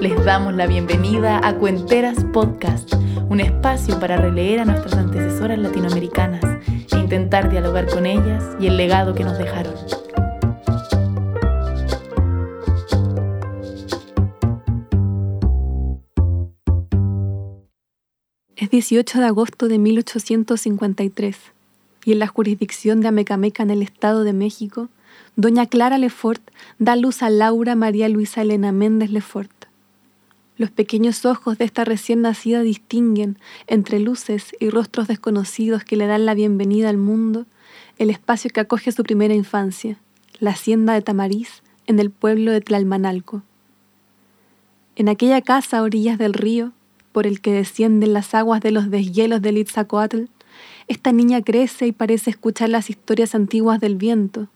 Les damos la bienvenida a Cuenteras Podcast, un espacio para releer a nuestras antecesoras latinoamericanas e intentar dialogar con ellas y el legado que nos dejaron. Es 18 de agosto de 1853 y en la jurisdicción de Amecameca en el Estado de México, doña Clara Lefort da luz a Laura María Luisa Elena Méndez Lefort. Los pequeños ojos de esta recién nacida distinguen, entre luces y rostros desconocidos que le dan la bienvenida al mundo, el espacio que acoge su primera infancia, la hacienda de Tamariz, en el pueblo de Tlalmanalco. En aquella casa a orillas del río, por el que descienden las aguas de los deshielos del Itzacoatl, esta niña crece y parece escuchar las historias antiguas del viento,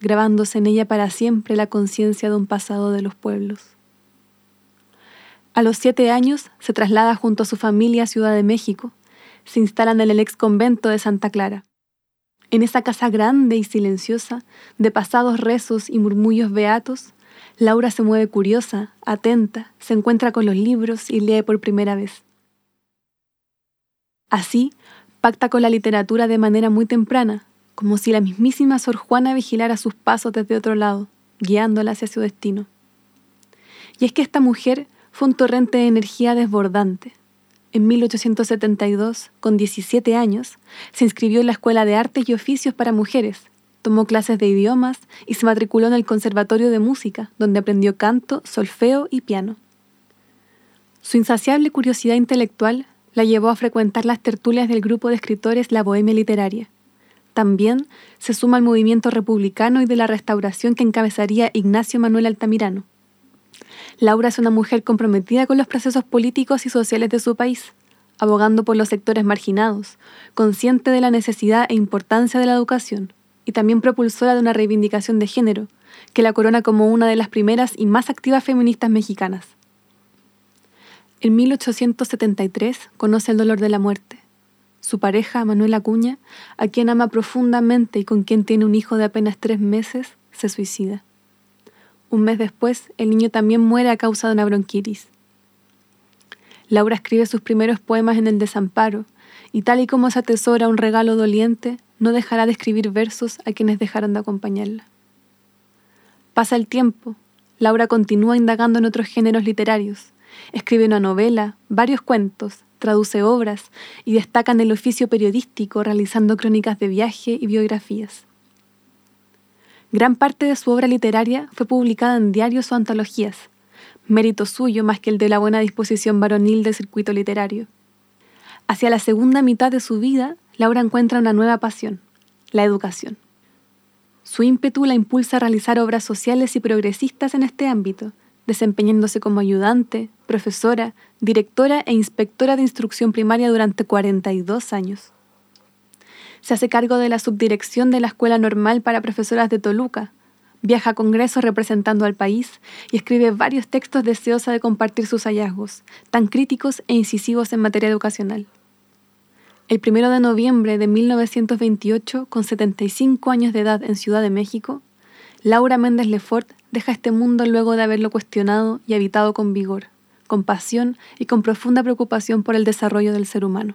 grabándose en ella para siempre la conciencia de un pasado de los pueblos. A los siete años se traslada junto a su familia a Ciudad de México. Se instalan en el ex convento de Santa Clara. En esa casa grande y silenciosa, de pasados rezos y murmullos beatos, Laura se mueve curiosa, atenta, se encuentra con los libros y lee por primera vez. Así, pacta con la literatura de manera muy temprana, como si la mismísima Sor Juana vigilara sus pasos desde otro lado, guiándola hacia su destino. Y es que esta mujer fue un torrente de energía desbordante. En 1872, con 17 años, se inscribió en la Escuela de Artes y Oficios para Mujeres, Tomó clases de idiomas y se matriculó en el Conservatorio de Música, donde aprendió canto, solfeo y piano. Su insaciable curiosidad intelectual la llevó a frecuentar las tertulias del grupo de escritores La Bohemia Literaria. También se suma al movimiento republicano y de la restauración que encabezaría Ignacio Manuel Altamirano. Laura es una mujer comprometida con los procesos políticos y sociales de su país, abogando por los sectores marginados, consciente de la necesidad e importancia de la educación y también propulsora de una reivindicación de género, que la corona como una de las primeras y más activas feministas mexicanas. En 1873 conoce el dolor de la muerte. Su pareja, Manuel Acuña, a quien ama profundamente y con quien tiene un hijo de apenas tres meses, se suicida. Un mes después, el niño también muere a causa de una bronquitis. Laura escribe sus primeros poemas en el desamparo, y tal y como se atesora un regalo doliente, no dejará de escribir versos a quienes dejaron de acompañarla. Pasa el tiempo, Laura continúa indagando en otros géneros literarios, escribe una novela, varios cuentos, traduce obras y destaca en el oficio periodístico realizando crónicas de viaje y biografías. Gran parte de su obra literaria fue publicada en diarios o antologías, mérito suyo más que el de la buena disposición varonil del circuito literario. Hacia la segunda mitad de su vida Laura encuentra una nueva pasión, la educación. Su ímpetu la impulsa a realizar obras sociales y progresistas en este ámbito, desempeñándose como ayudante, profesora, directora e inspectora de instrucción primaria durante 42 años. Se hace cargo de la subdirección de la Escuela Normal para Profesoras de Toluca, viaja a congresos representando al país y escribe varios textos deseosa de compartir sus hallazgos, tan críticos e incisivos en materia educacional. El primero de noviembre de 1928, con 75 años de edad en Ciudad de México, Laura Méndez Lefort deja este mundo luego de haberlo cuestionado y habitado con vigor, con pasión y con profunda preocupación por el desarrollo del ser humano.